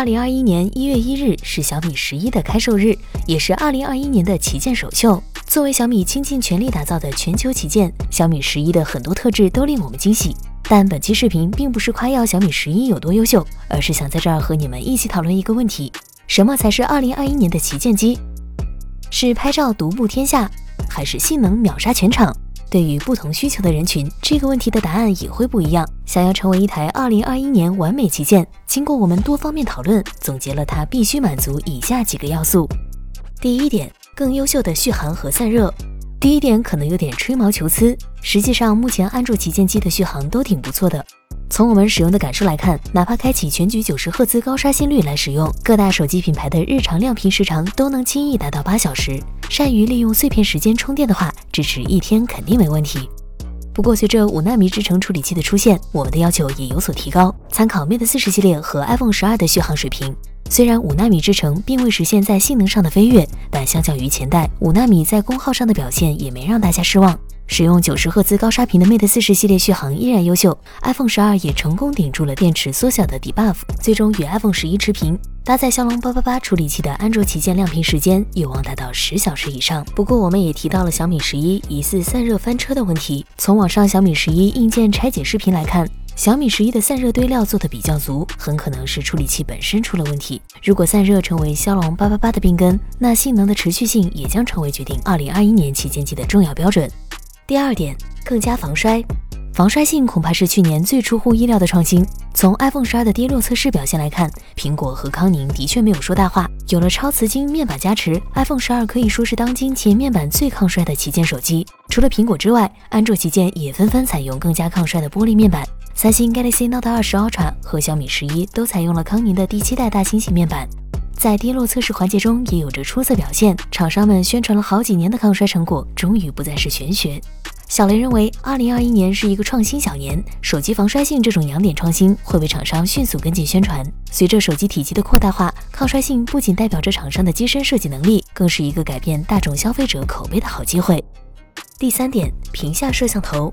二零二一年一月一日是小米十一的开售日，也是二零二一年的旗舰首秀。作为小米倾尽全力打造的全球旗舰，小米十一的很多特质都令我们惊喜。但本期视频并不是夸耀小米十一有多优秀，而是想在这儿和你们一起讨论一个问题：什么才是二零二一年的旗舰机？是拍照独步天下，还是性能秒杀全场？对于不同需求的人群，这个问题的答案也会不一样。想要成为一台2021年完美旗舰，经过我们多方面讨论，总结了它必须满足以下几个要素。第一点，更优秀的续航和散热。第一点可能有点吹毛求疵，实际上目前安卓旗舰机的续航都挺不错的。从我们使用的感受来看，哪怕开启全局九十赫兹高刷新率来使用，各大手机品牌的日常亮屏时长都能轻易达到八小时。善于利用碎片时间充电的话，支持一天肯定没问题。不过，随着五纳米制程处理器的出现，我们的要求也有所提高。参考 Mate 四十系列和 iPhone 十二的续航水平，虽然五纳米制程并未实现在性能上的飞跃，但相较于前代，五纳米在功耗上的表现也没让大家失望。使用九十赫兹高刷屏的 Mate 四十系列续航依然优秀，iPhone 十二也成功顶住了电池缩小的 debuff，最终与 iPhone 十一持平。搭载骁龙八八八处理器的安卓旗舰亮屏时间有望达到十小时以上。不过，我们也提到了小米十一疑似散热翻车的问题。从网上小米十一硬件拆解视频来看，小米十一的散热堆料做的比较足，很可能是处理器本身出了问题。如果散热成为骁龙八八八的病根，那性能的持续性也将成为决定二零二一年旗舰机的重要标准。第二点，更加防摔，防摔性恐怕是去年最出乎意料的创新。从 iPhone 十二的跌落测试表现来看，苹果和康宁的确没有说大话。有了超瓷晶面板加持，iPhone 十二可以说是当今前面板最抗摔的旗舰手机。除了苹果之外，安卓旗舰也纷纷采用更加抗摔的玻璃面板。三星 Galaxy Note 二十 Ultra 和小米十一都采用了康宁的第七代大猩猩面板。在跌落测试环节中也有着出色表现，厂商们宣传了好几年的抗摔成果，终于不再是玄学。小雷认为，二零二一年是一个创新小年，手机防摔性这种痒点创新会被厂商迅速跟进宣传。随着手机体积的扩大化，抗摔性不仅代表着厂商的机身设计能力，更是一个改变大众消费者口碑的好机会。第三点，屏下摄像头。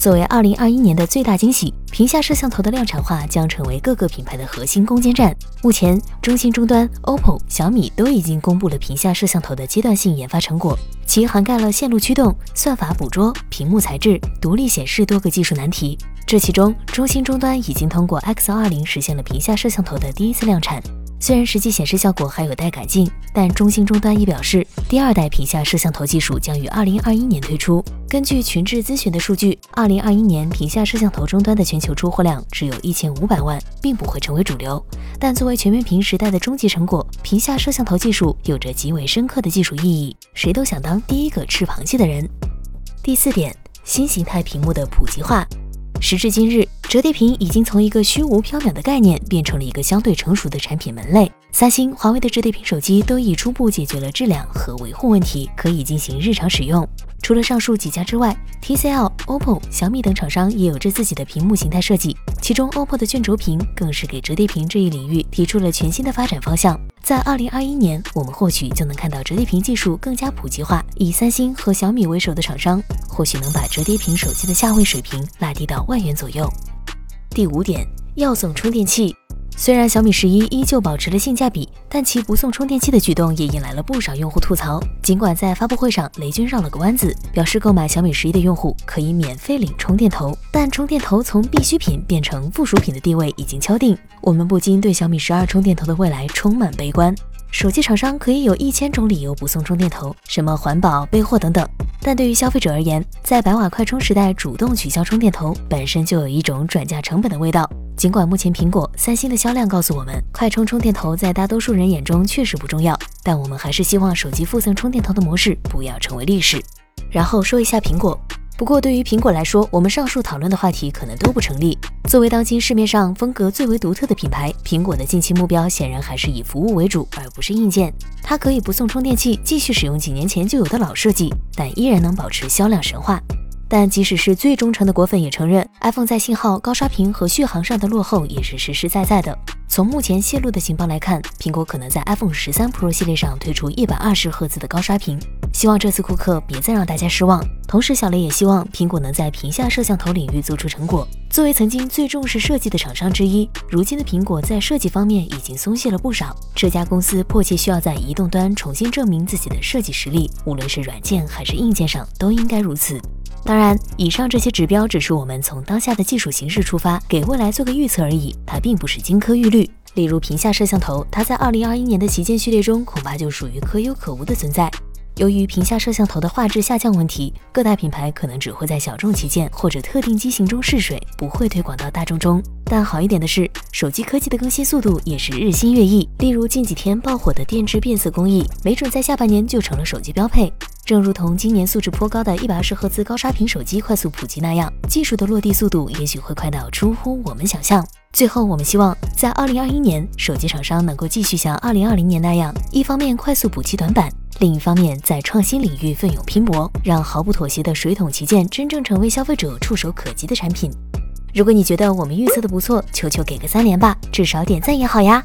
作为二零二一年的最大惊喜，屏下摄像头的量产化将成为各个品牌的核心攻坚战。目前，中兴终端、OPPO、小米都已经公布了屏下摄像头的阶段性研发成果，其涵盖了线路驱动、算法捕捉、屏幕材质、独立显示多个技术难题。这其中，中兴终端已经通过 X 二零实现了屏下摄像头的第一次量产。虽然实际显示效果还有待改进，但中兴终端也表示，第二代屏下摄像头技术将于二零二一年推出。根据群智咨询的数据，二零二一年屏下摄像头终端的全球出货量只有一千五百万，并不会成为主流。但作为全面屏时代的终极成果，屏下摄像头技术有着极为深刻的技术意义，谁都想当第一个吃螃蟹的人。第四点，新形态屏幕的普及化。时至今日，折叠屏已经从一个虚无缥缈的概念变成了一个相对成熟的产品门类。三星、华为的折叠屏手机都已初步解决了质量和维护问题，可以进行日常使用。除了上述几家之外，TCL、OPPO、小米等厂商也有着自己的屏幕形态设计，其中 OPPO 的卷轴屏更是给折叠屏这一领域提出了全新的发展方向。在二零二一年，我们或许就能看到折叠屏技术更加普及化。以三星和小米为首的厂商，或许能把折叠屏手机的价位水平拉低到万元左右。第五点，要送充电器。虽然小米十一依旧保持了性价比，但其不送充电器的举动也引来了不少用户吐槽。尽管在发布会上，雷军绕了个弯子，表示购买小米十一的用户可以免费领充电头，但充电头从必需品变成附属品的地位已经敲定。我们不禁对小米十二充电头的未来充满悲观。手机厂商可以有一千种理由不送充电头，什么环保、备货等等，但对于消费者而言，在百瓦快充时代主动取消充电头，本身就有一种转嫁成本的味道。尽管目前苹果、三星的销量告诉我们，快充充电头在大多数人眼中确实不重要，但我们还是希望手机附赠充电头的模式不要成为历史。然后说一下苹果，不过对于苹果来说，我们上述讨论的话题可能都不成立。作为当今市面上风格最为独特的品牌，苹果的近期目标显然还是以服务为主，而不是硬件。它可以不送充电器，继续使用几年前就有的老设计，但依然能保持销量神话。但即使是最忠诚的果粉也承认，iPhone 在信号、高刷屏和续航上的落后也是实实在在的。从目前泄露的情报来看，苹果可能在 iPhone 十三 Pro 系列上推出一百二十赫兹的高刷屏，希望这次库克别再让大家失望。同时，小雷也希望苹果能在屏下摄像头领域做出成果。作为曾经最重视设计的厂商之一，如今的苹果在设计方面已经松懈了不少。这家公司迫切需要在移动端重新证明自己的设计实力，无论是软件还是硬件上都应该如此。当然，以上这些指标只是我们从当下的技术形势出发，给未来做个预测而已，它并不是金科玉律。例如屏下摄像头，它在二零二一年的旗舰序列中恐怕就属于可有可无的存在。由于屏下摄像头的画质下降问题，各大品牌可能只会在小众旗舰或者特定机型中试水，不会推广到大众中。但好一点的是，手机科技的更新速度也是日新月异。例如近几天爆火的电致变色工艺，没准在下半年就成了手机标配。正如同今年素质颇高的一百二十赫兹高刷屏手机快速普及那样，技术的落地速度也许会快到出乎我们想象。最后，我们希望在二零二一年，手机厂商能够继续像二零二零年那样，一方面快速补齐短板，另一方面在创新领域奋勇拼搏，让毫不妥协的水桶旗舰真正成为消费者触手可及的产品。如果你觉得我们预测的不错，求求给个三连吧，至少点赞也好呀。